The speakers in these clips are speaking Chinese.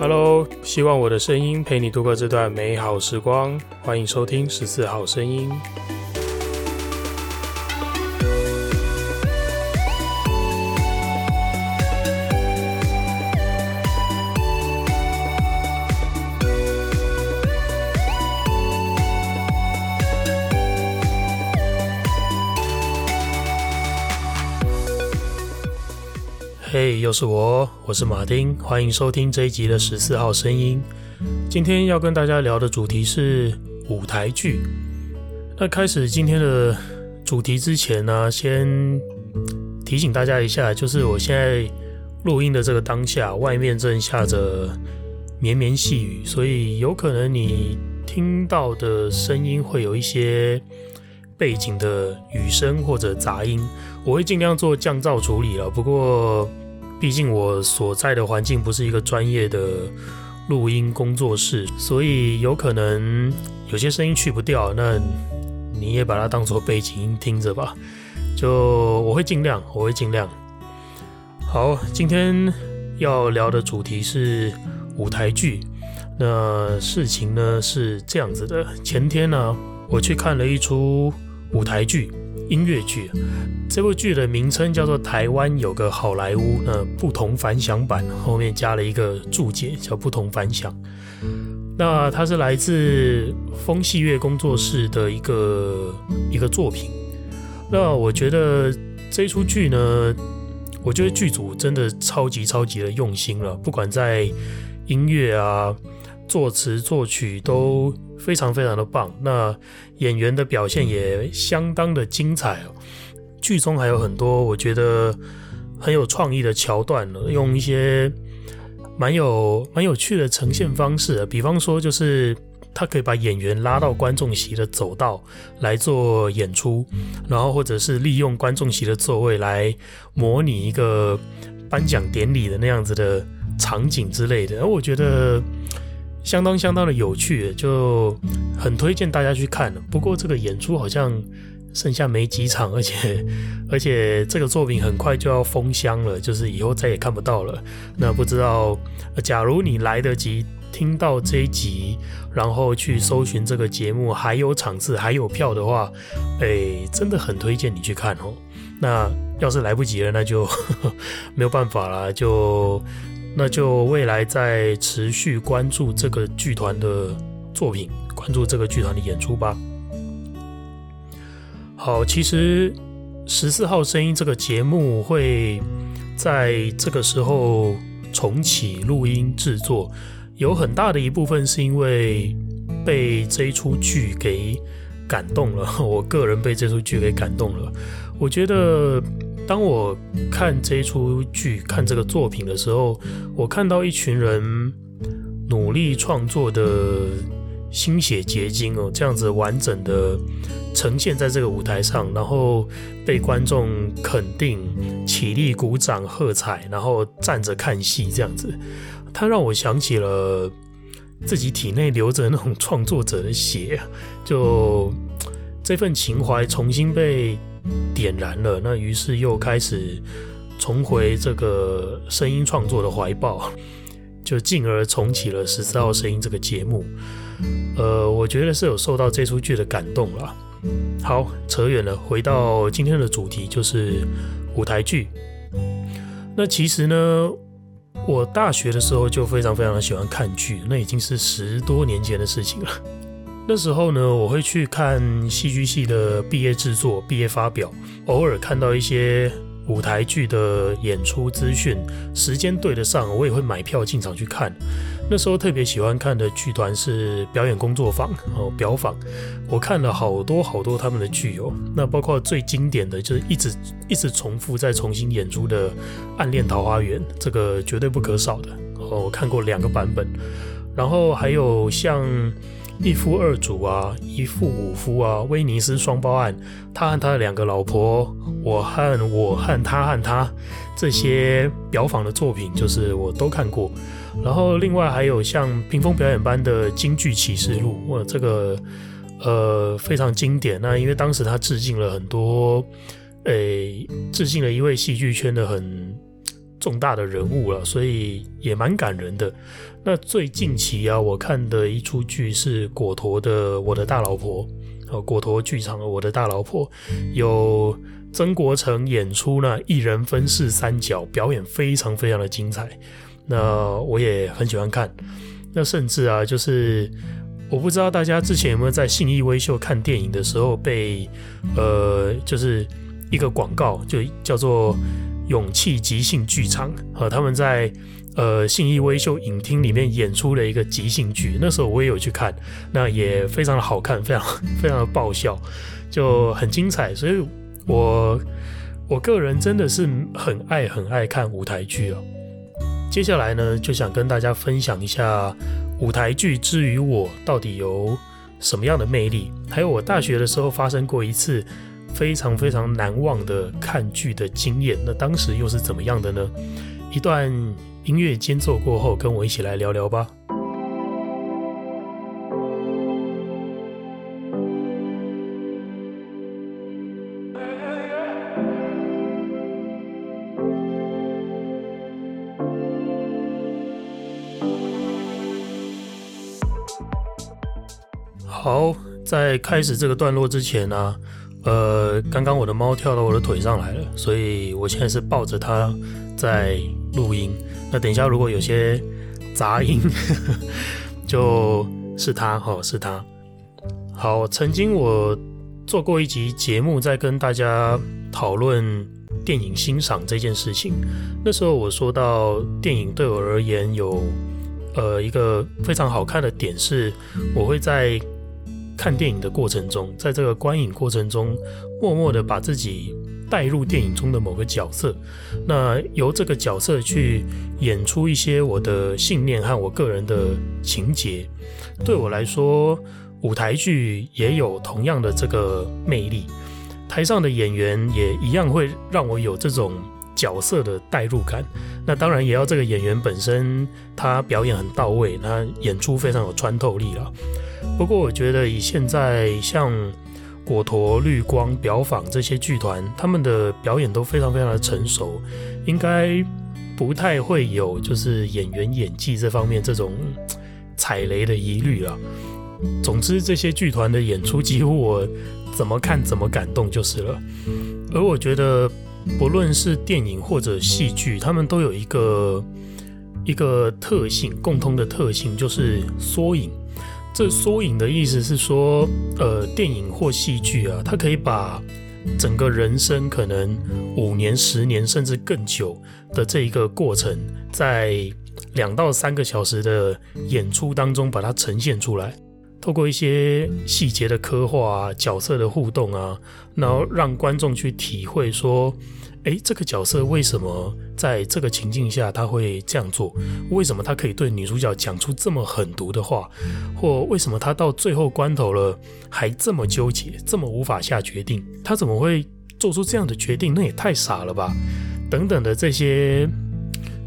Hello，希望我的声音陪你度过这段美好时光。欢迎收听十四号声音。又是我，我是马丁，欢迎收听这一集的十四号声音。今天要跟大家聊的主题是舞台剧。那开始今天的主题之前呢，先提醒大家一下，就是我现在录音的这个当下，外面正下着绵绵细雨，所以有可能你听到的声音会有一些背景的雨声或者杂音，我会尽量做降噪处理了。不过，毕竟我所在的环境不是一个专业的录音工作室，所以有可能有些声音去不掉，那你也把它当做背景音听着吧。就我会尽量，我会尽量。好，今天要聊的主题是舞台剧。那事情呢是这样子的，前天呢我去看了一出舞台剧。音乐剧，这部剧的名称叫做《台湾有个好莱坞》，那不同凡响版后面加了一个注解，叫“不同凡响”。那它是来自风戏乐工作室的一个一个作品。那我觉得这出剧呢，我觉得剧组真的超级超级的用心了，不管在音乐啊。作词作曲都非常非常的棒，那演员的表现也相当的精彩哦。剧中还有很多我觉得很有创意的桥段，用一些蛮有蛮有趣的呈现方式，比方说就是他可以把演员拉到观众席的走道来做演出，然后或者是利用观众席的座位来模拟一个颁奖典礼的那样子的场景之类的，而我觉得。相当相当的有趣，就很推荐大家去看。不过这个演出好像剩下没几场，而且 而且这个作品很快就要封箱了，就是以后再也看不到了。那不知道，假如你来得及听到这一集，然后去搜寻这个节目，还有场次还有票的话，哎，真的很推荐你去看哦。那要是来不及了，那就呵 呵没有办法了，就。那就未来再持续关注这个剧团的作品，关注这个剧团的演出吧。好，其实十四号声音这个节目会在这个时候重启录音制作，有很大的一部分是因为被这一出剧给感动了。我个人被这出剧给感动了，我觉得。当我看这出剧、看这个作品的时候，我看到一群人努力创作的心血结晶哦，这样子完整的呈现在这个舞台上，然后被观众肯定、起立鼓掌喝彩，然后站着看戏这样子，它让我想起了自己体内流着那种创作者的血，就这份情怀重新被。点燃了，那于是又开始重回这个声音创作的怀抱，就进而重启了十四号声音这个节目。呃，我觉得是有受到这出剧的感动了。好，扯远了，回到今天的主题，就是舞台剧。那其实呢，我大学的时候就非常非常的喜欢看剧，那已经是十多年前的事情了。那时候呢，我会去看戏剧系的毕业制作、毕业发表，偶尔看到一些舞台剧的演出资讯，时间对得上，我也会买票进场去看。那时候特别喜欢看的剧团是表演工作坊哦，表坊，我看了好多好多他们的剧哦，那包括最经典的就是一直一直重复再重新演出的《暗恋桃花源》，这个绝对不可少的哦，我看过两个版本，然后还有像。一夫二主啊，一夫五夫啊，威尼斯双胞案，他和他的两个老婆，我和我和他和他，这些表坊的作品，就是我都看过。然后另外还有像屏风表演班的京剧启示录，哇，这个呃非常经典。那因为当时他致敬了很多，诶，致敬了一位戏剧圈的很重大的人物了，所以也蛮感人的。那最近期啊，我看的一出剧是果陀的《我的大老婆》，呃，果陀剧场的《我的大老婆》，有曾国成演出呢，一人分饰三角，表演非常非常的精彩。那我也很喜欢看。那甚至啊，就是我不知道大家之前有没有在信义威秀看电影的时候被呃，就是一个广告，就叫做“勇气即兴剧场”和他们在。呃，信义威秀影厅里面演出了一个即兴剧，那时候我也有去看，那也非常的好看，非常 非常的爆笑，就很精彩。所以我我个人真的是很爱很爱看舞台剧哦。接下来呢，就想跟大家分享一下舞台剧之于我到底有什么样的魅力，还有我大学的时候发生过一次非常非常难忘的看剧的经验，那当时又是怎么样的呢？一段。音乐间奏过后，跟我一起来聊聊吧。好，在开始这个段落之前呢、呃，刚刚我的猫跳到我的腿上来了，所以我现在是抱着它在录音。那等一下，如果有些杂音，就是它哈，是它。好，曾经我做过一集节目，在跟大家讨论电影欣赏这件事情。那时候我说到，电影对我而言有呃一个非常好看的点是，我会在看电影的过程中，在这个观影过程中，默默的把自己。带入电影中的某个角色，那由这个角色去演出一些我的信念和我个人的情节。对我来说，舞台剧也有同样的这个魅力。台上的演员也一样会让我有这种角色的代入感。那当然也要这个演员本身他表演很到位，他演出非常有穿透力了。不过我觉得以现在像。果陀、绿光、表坊这些剧团，他们的表演都非常非常的成熟，应该不太会有就是演员演技这方面这种踩雷的疑虑了。总之，这些剧团的演出几乎我怎么看怎么感动就是了。而我觉得，不论是电影或者戏剧，他们都有一个一个特性，共通的特性就是缩影。这缩影的意思是说，呃，电影或戏剧啊，它可以把整个人生可能五年、十年甚至更久的这一个过程，在两到三个小时的演出当中把它呈现出来，透过一些细节的刻画啊、角色的互动啊，然后让观众去体会说。诶，这个角色为什么在这个情境下他会这样做？为什么他可以对女主角讲出这么狠毒的话？或为什么他到最后关头了还这么纠结，这么无法下决定？他怎么会做出这样的决定？那也太傻了吧！等等的这些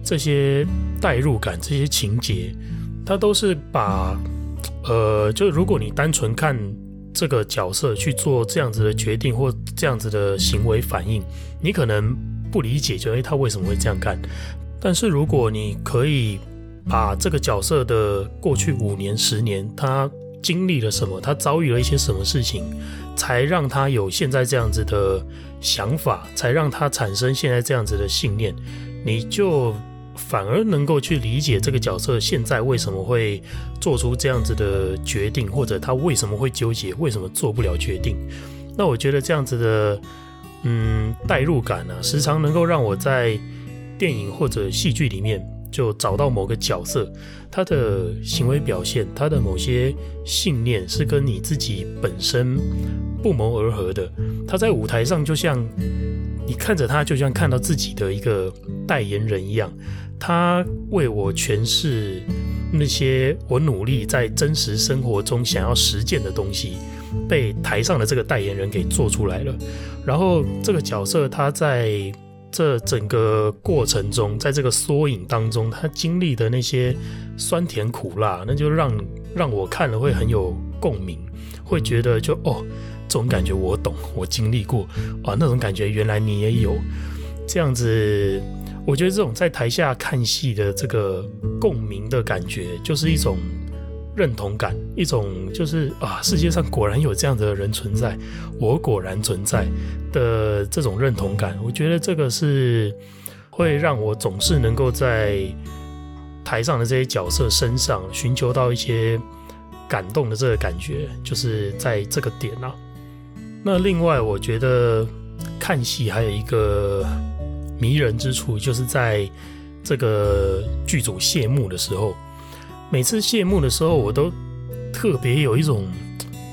这些代入感，这些情节，他都是把呃，就如果你单纯看这个角色去做这样子的决定或这样子的行为反应。你可能不理解，就诶，他为什么会这样干？但是如果你可以把这个角色的过去五年、十年，他经历了什么，他遭遇了一些什么事情，才让他有现在这样子的想法，才让他产生现在这样子的信念，你就反而能够去理解这个角色现在为什么会做出这样子的决定，或者他为什么会纠结，为什么做不了决定。那我觉得这样子的。嗯，代入感呢、啊，时常能够让我在电影或者戏剧里面就找到某个角色，他的行为表现，他的某些信念是跟你自己本身不谋而合的。他在舞台上就像你看着他，就像看到自己的一个代言人一样，他为我诠释那些我努力在真实生活中想要实践的东西。被台上的这个代言人给做出来了，然后这个角色他在这整个过程中，在这个缩影当中，他经历的那些酸甜苦辣，那就让让我看了会很有共鸣，会觉得就哦，这种感觉我懂，我经历过啊，那种感觉原来你也有，这样子，我觉得这种在台下看戏的这个共鸣的感觉，就是一种认同感，一种就是啊，世界上果然有这样子的人存在，我果然存在的这种认同感。我觉得这个是会让我总是能够在台上的这些角色身上寻求到一些感动的这个感觉，就是在这个点啊。那另外，我觉得看戏还有一个迷人之处，就是在这个剧组谢幕的时候，每次谢幕的时候，我都特别有一种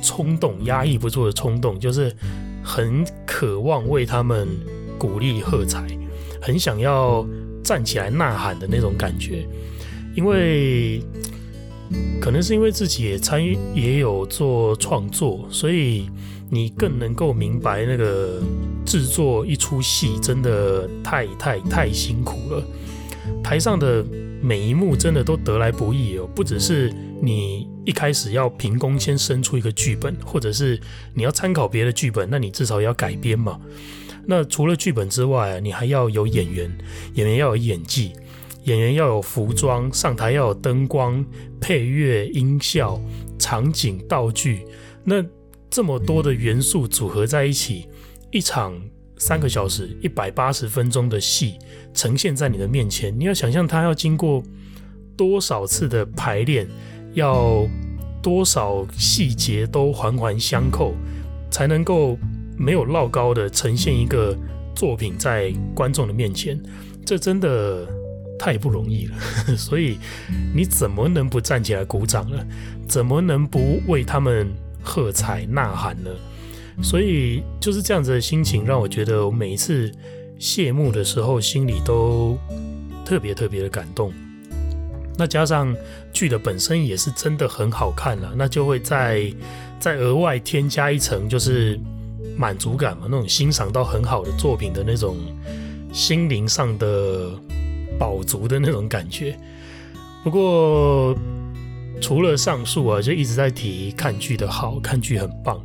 冲动，压抑不住的冲动，就是很渴望为他们鼓励喝彩，很想要站起来呐喊的那种感觉，因为可能是因为自己也参与，也有做创作，所以。你更能够明白那个制作一出戏真的太太太辛苦了，台上的每一幕真的都得来不易哦，不只是你一开始要凭空先生出一个剧本，或者是你要参考别的剧本，那你至少也要改编嘛。那除了剧本之外，你还要有演员，演员要有演技，演员要有服装，上台要有灯光、配乐、音效、场景、道具，那。这么多的元素组合在一起，一场三个小时、一百八十分钟的戏呈现在你的面前，你要想象它要经过多少次的排练，要多少细节都环环相扣，才能够没有落高的呈现一个作品在观众的面前，这真的太不容易了。所以你怎么能不站起来鼓掌呢？怎么能不为他们？喝彩呐喊呢，所以就是这样子的心情，让我觉得我每一次谢幕的时候，心里都特别特别的感动。那加上剧的本身也是真的很好看了，那就会再再额外添加一层，就是满足感嘛，那种欣赏到很好的作品的那种心灵上的饱足的那种感觉。不过。除了上述啊，就一直在提看剧的好，看剧很棒。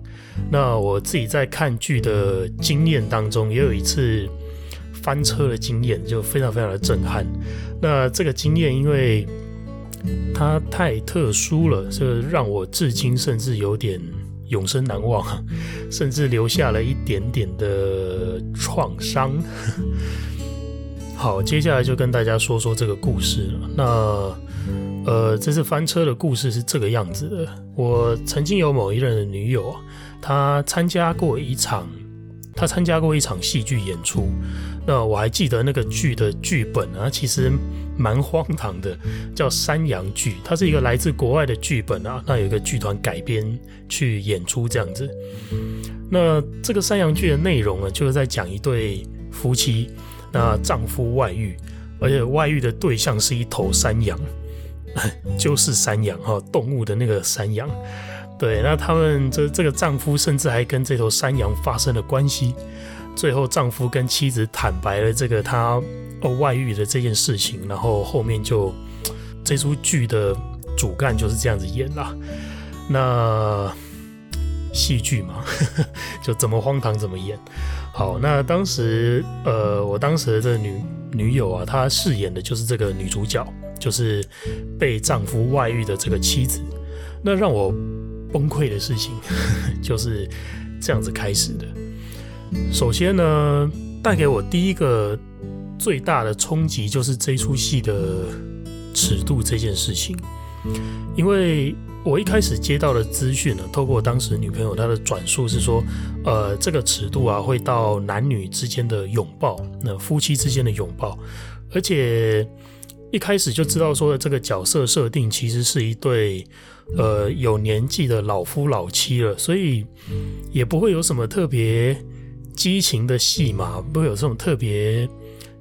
那我自己在看剧的经验当中，也有一次翻车的经验，就非常非常的震撼。那这个经验，因为它太特殊了，这让我至今甚至有点永生难忘，甚至留下了一点点的创伤。好，接下来就跟大家说说这个故事了。那。呃，这次翻车的故事是这个样子的。我曾经有某一任的女友，她参加过一场，她参加过一场戏剧演出。那我还记得那个剧的剧本啊，其实蛮荒唐的，叫《山羊剧》，它是一个来自国外的剧本啊。那有一个剧团改编去演出这样子。那这个山羊剧的内容呢，就是在讲一对夫妻，那丈夫外遇，而且外遇的对象是一头山羊。就是山羊哈，动物的那个山羊。对，那他们这这个丈夫甚至还跟这头山羊发生了关系。最后，丈夫跟妻子坦白了这个他外遇的这件事情，然后后面就这出剧的主干就是这样子演啦。那戏剧嘛，就怎么荒唐怎么演。好，那当时呃，我当时的这女女友啊，她饰演的就是这个女主角。就是被丈夫外遇的这个妻子，那让我崩溃的事情 就是这样子开始的。首先呢，带给我第一个最大的冲击就是这出戏的尺度这件事情，因为我一开始接到的资讯呢，透过当时女朋友她的转述是说，呃，这个尺度啊会到男女之间的拥抱，那夫妻之间的拥抱，而且。一开始就知道说的这个角色设定其实是一对呃有年纪的老夫老妻了，所以也不会有什么特别激情的戏码，不会有这种特别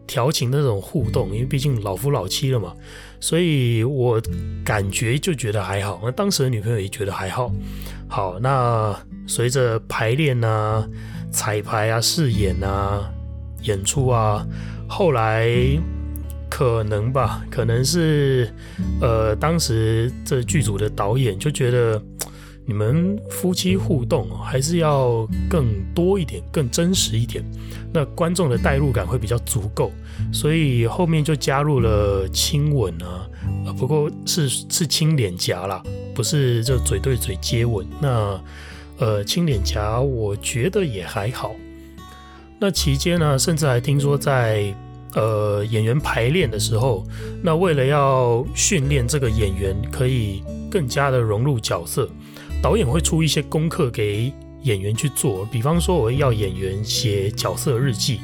调情的那种互动，因为毕竟老夫老妻了嘛，所以我感觉就觉得还好。那当时的女朋友也觉得还好。好，那随着排练啊、彩排啊、试演啊、演出啊，后来。可能吧，可能是，呃，当时这剧组的导演就觉得你们夫妻互动还是要更多一点，更真实一点，那观众的代入感会比较足够。所以后面就加入了亲吻啊，不过是是亲脸颊啦，不是就嘴对嘴接吻。那呃，亲脸颊我觉得也还好。那期间呢，甚至还听说在呃演员排练的时候，那为了要训练这个演员可以更加的融入角色，导演会出一些功课给演员去做。比方说，我要演员写角色日记，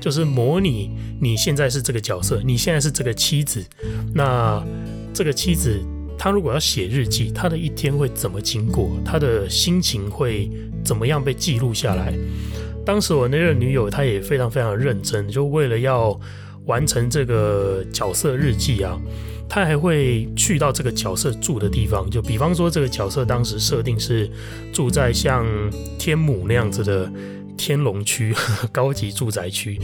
就是模拟你现在是这个角色，你现在是这个妻子，那这个妻子。她如果要写日记，她的一天会怎么经过？她的心情会怎么样被记录下来？当时我那任女友，她也非常非常认真，就为了要完成这个角色日记啊，他还会去到这个角色住的地方。就比方说，这个角色当时设定是住在像天母那样子的天龙区 高级住宅区。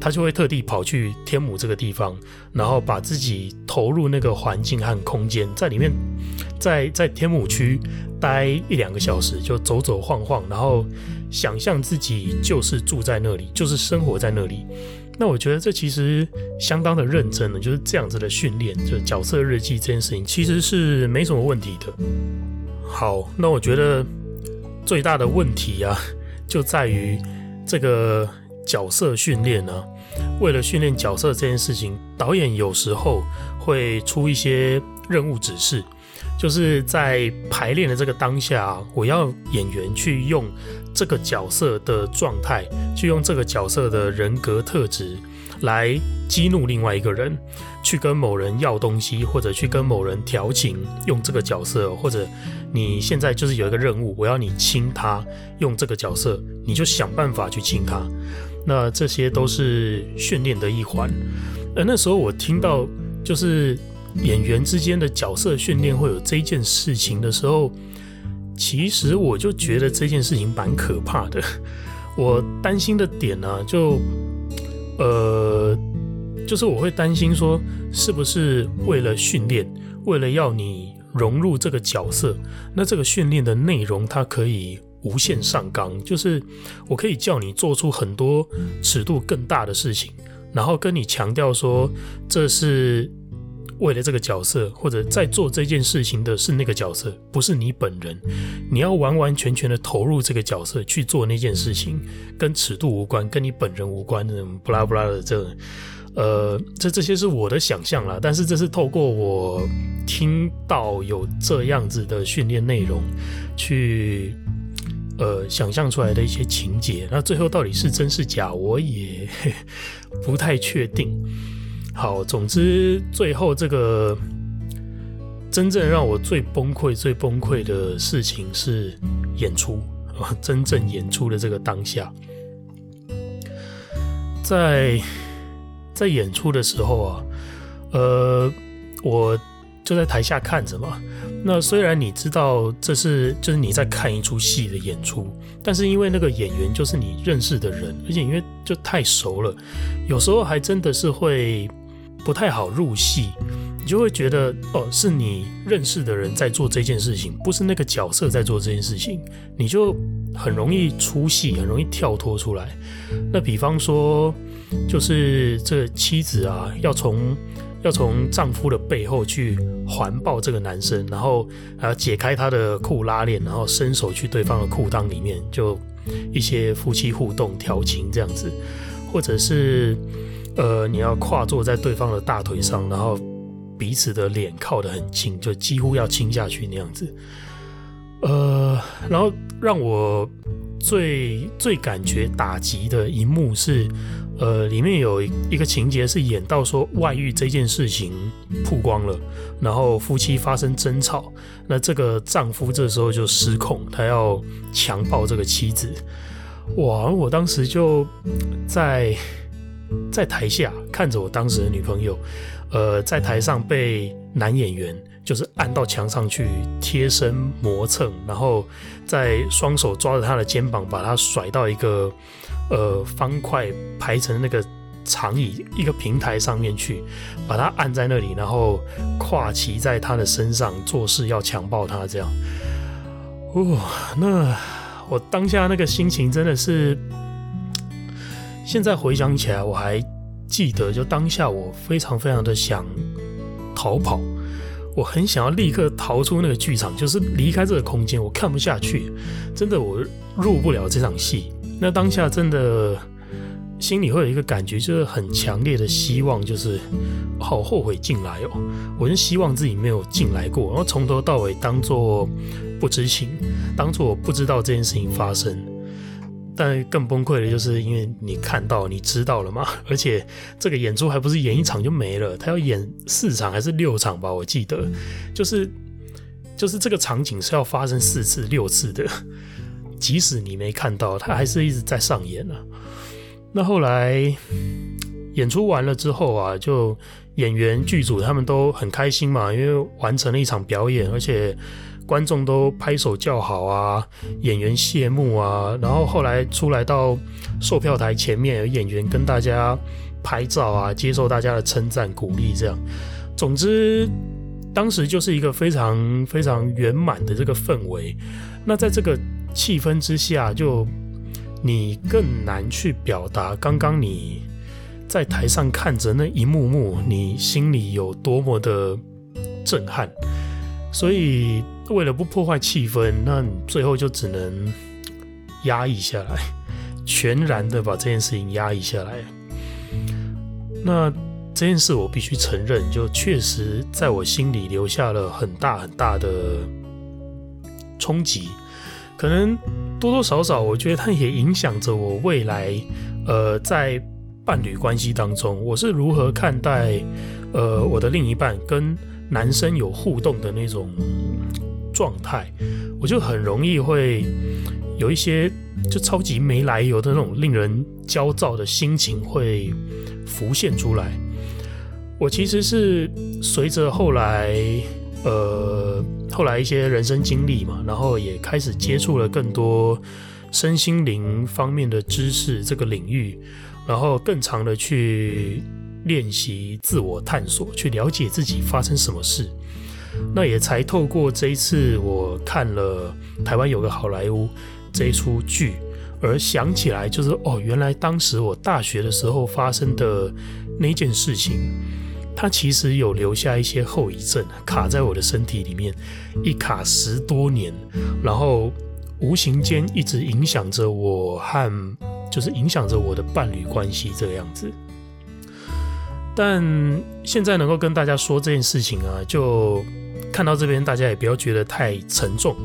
他就会特地跑去天母这个地方，然后把自己投入那个环境和空间，在里面，在在天母区待一两个小时，就走走晃晃，然后想象自己就是住在那里，就是生活在那里。那我觉得这其实相当的认真了，就是这样子的训练，就角色日记这件事情其实是没什么问题的。好，那我觉得最大的问题啊，就在于这个角色训练呢。为了训练角色这件事情，导演有时候会出一些任务指示，就是在排练的这个当下，我要演员去用这个角色的状态，去用这个角色的人格特质来激怒另外一个人，去跟某人要东西，或者去跟某人调情，用这个角色，或者你现在就是有一个任务，我要你亲他，用这个角色，你就想办法去亲他。那这些都是训练的一环，而那时候我听到就是演员之间的角色训练会有这件事情的时候，其实我就觉得这件事情蛮可怕的。我担心的点呢、就呃，就是我会担心说，是不是为了训练，为了要你融入这个角色，那这个训练的内容它可以。无限上纲，就是我可以叫你做出很多尺度更大的事情，然后跟你强调说，这是为了这个角色，或者在做这件事情的是那个角色，不是你本人。你要完完全全的投入这个角色去做那件事情，跟尺度无关，跟你本人无关的，布拉布拉的这，呃，这这些是我的想象啦，但是这是透过我听到有这样子的训练内容去。呃，想象出来的一些情节，那最后到底是真是假，我也 不太确定。好，总之最后这个真正让我最崩溃、最崩溃的事情是演出啊，真正演出的这个当下，在在演出的时候啊，呃，我就在台下看着嘛。那虽然你知道这是就是你在看一出戏的演出，但是因为那个演员就是你认识的人，而且因为就太熟了，有时候还真的是会不太好入戏，你就会觉得哦，是你认识的人在做这件事情，不是那个角色在做这件事情，你就很容易出戏，很容易跳脱出来。那比方说，就是这妻子啊，要从。要从丈夫的背后去环抱这个男生，然后还要解开他的裤拉链，然后伸手去对方的裤裆里面，就一些夫妻互动调情这样子，或者是呃，你要跨坐在对方的大腿上，然后彼此的脸靠得很近，就几乎要亲下去那样子。呃，然后让我最最感觉打击的一幕是。呃，里面有一个情节是演到说外遇这件事情曝光了，然后夫妻发生争吵，那这个丈夫这时候就失控，他要强暴这个妻子。哇！我当时就在在台下看着我当时的女朋友，呃，在台上被男演员就是按到墙上去贴身磨蹭，然后再双手抓着她的肩膀，把她甩到一个。呃，方块排成那个长椅一个平台上面去，把他按在那里，然后跨骑在他的身上，做事要强暴他这样。哦，那我当下那个心情真的是，现在回想起来我还记得，就当下我非常非常的想逃跑，我很想要立刻逃出那个剧场，就是离开这个空间，我看不下去，真的我入不了这场戏。那当下真的。心里会有一个感觉，就是很强烈的希望，就是好后悔进来哦。我就希望自己没有进来过，然后从头到尾当做不知情，当做我不知道这件事情发生。但更崩溃的就是，因为你看到，你知道了嘛，而且这个演出还不是演一场就没了，他要演四场还是六场吧？我记得，就是就是这个场景是要发生四次、六次的，即使你没看到，他还是一直在上演、啊。那后来演出完了之后啊，就演员剧组他们都很开心嘛，因为完成了一场表演，而且观众都拍手叫好啊，演员谢幕啊，然后后来出来到售票台前面，有演员跟大家拍照啊，接受大家的称赞鼓励，这样。总之，当时就是一个非常非常圆满的这个氛围。那在这个气氛之下，就。你更难去表达刚刚你在台上看着那一幕幕，你心里有多么的震撼。所以为了不破坏气氛，那最后就只能压抑下来，全然的把这件事情压抑下来。那这件事我必须承认，就确实在我心里留下了很大很大的冲击。可能多多少少，我觉得它也影响着我未来，呃，在伴侣关系当中，我是如何看待，呃，我的另一半跟男生有互动的那种状态，我就很容易会有一些就超级没来由的那种令人焦躁的心情会浮现出来。我其实是随着后来。呃，后来一些人生经历嘛，然后也开始接触了更多身心灵方面的知识这个领域，然后更长的去练习自我探索，去了解自己发生什么事。那也才透过这一次我看了台湾有个好莱坞这一出剧，而想起来就是哦，原来当时我大学的时候发生的那件事情。它其实有留下一些后遗症，卡在我的身体里面，一卡十多年，然后无形间一直影响着我和，就是影响着我的伴侣关系这个样子。但现在能够跟大家说这件事情啊，就看到这边，大家也不要觉得太沉重。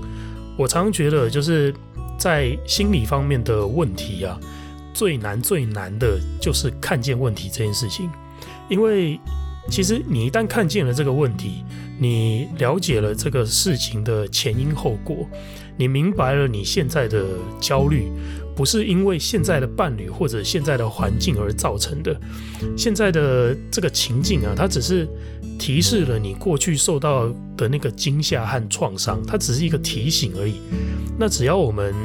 我常常觉得，就是在心理方面的问题啊，最难最难的就是看见问题这件事情，因为。其实你一旦看见了这个问题，你了解了这个事情的前因后果，你明白了你现在的焦虑不是因为现在的伴侣或者现在的环境而造成的，现在的这个情境啊，它只是提示了你过去受到的那个惊吓和创伤，它只是一个提醒而已。那只要我们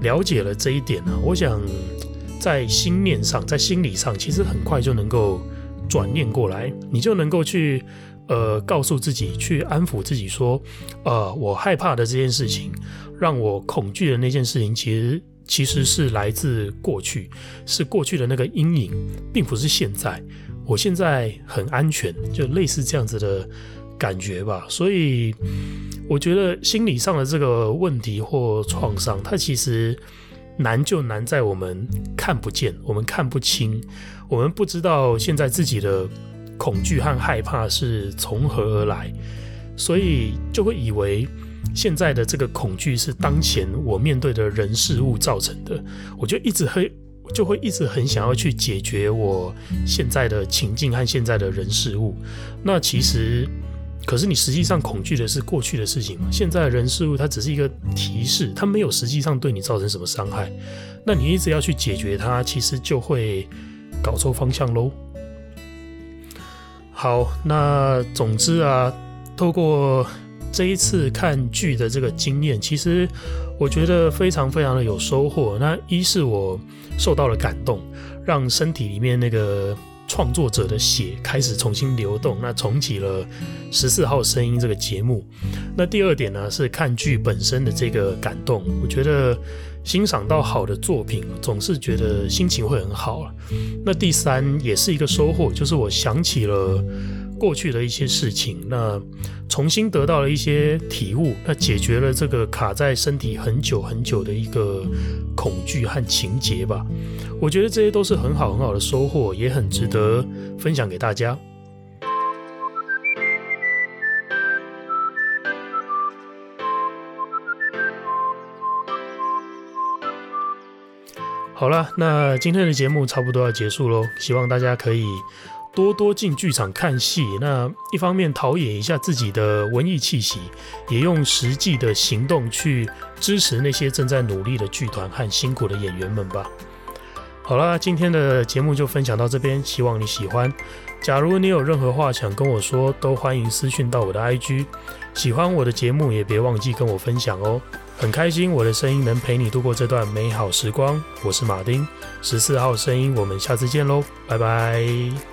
了解了这一点呢，我想在心念上，在心理上，其实很快就能够。转念过来，你就能够去，呃，告诉自己，去安抚自己，说，呃，我害怕的这件事情，让我恐惧的那件事情，其实其实是来自过去，是过去的那个阴影，并不是现在。我现在很安全，就类似这样子的感觉吧。所以，我觉得心理上的这个问题或创伤，它其实。难就难在我们看不见，我们看不清，我们不知道现在自己的恐惧和害怕是从何而来，所以就会以为现在的这个恐惧是当前我面对的人事物造成的，我就一直会就会一直很想要去解决我现在的情境和现在的人事物，那其实。可是你实际上恐惧的是过去的事情嘛？现在的人事物它只是一个提示，它没有实际上对你造成什么伤害。那你一直要去解决它，其实就会搞错方向喽。好，那总之啊，透过这一次看剧的这个经验，其实我觉得非常非常的有收获。那一是我受到了感动，让身体里面那个创作者的血开始重新流动，那重启了十四号声音这个节目。那第二点呢，是看剧本身的这个感动，我觉得欣赏到好的作品，总是觉得心情会很好。那第三也是一个收获，就是我想起了。过去的一些事情，那重新得到了一些体悟，那解决了这个卡在身体很久很久的一个恐惧和情结吧。我觉得这些都是很好很好的收获，也很值得分享给大家。好了，那今天的节目差不多要结束喽，希望大家可以。多多进剧场看戏，那一方面陶冶一下自己的文艺气息，也用实际的行动去支持那些正在努力的剧团和辛苦的演员们吧。好啦，今天的节目就分享到这边，希望你喜欢。假如你有任何话想跟我说，都欢迎私讯到我的 IG。喜欢我的节目，也别忘记跟我分享哦。很开心我的声音能陪你度过这段美好时光。我是马丁，十四号声音，我们下次见喽，拜拜。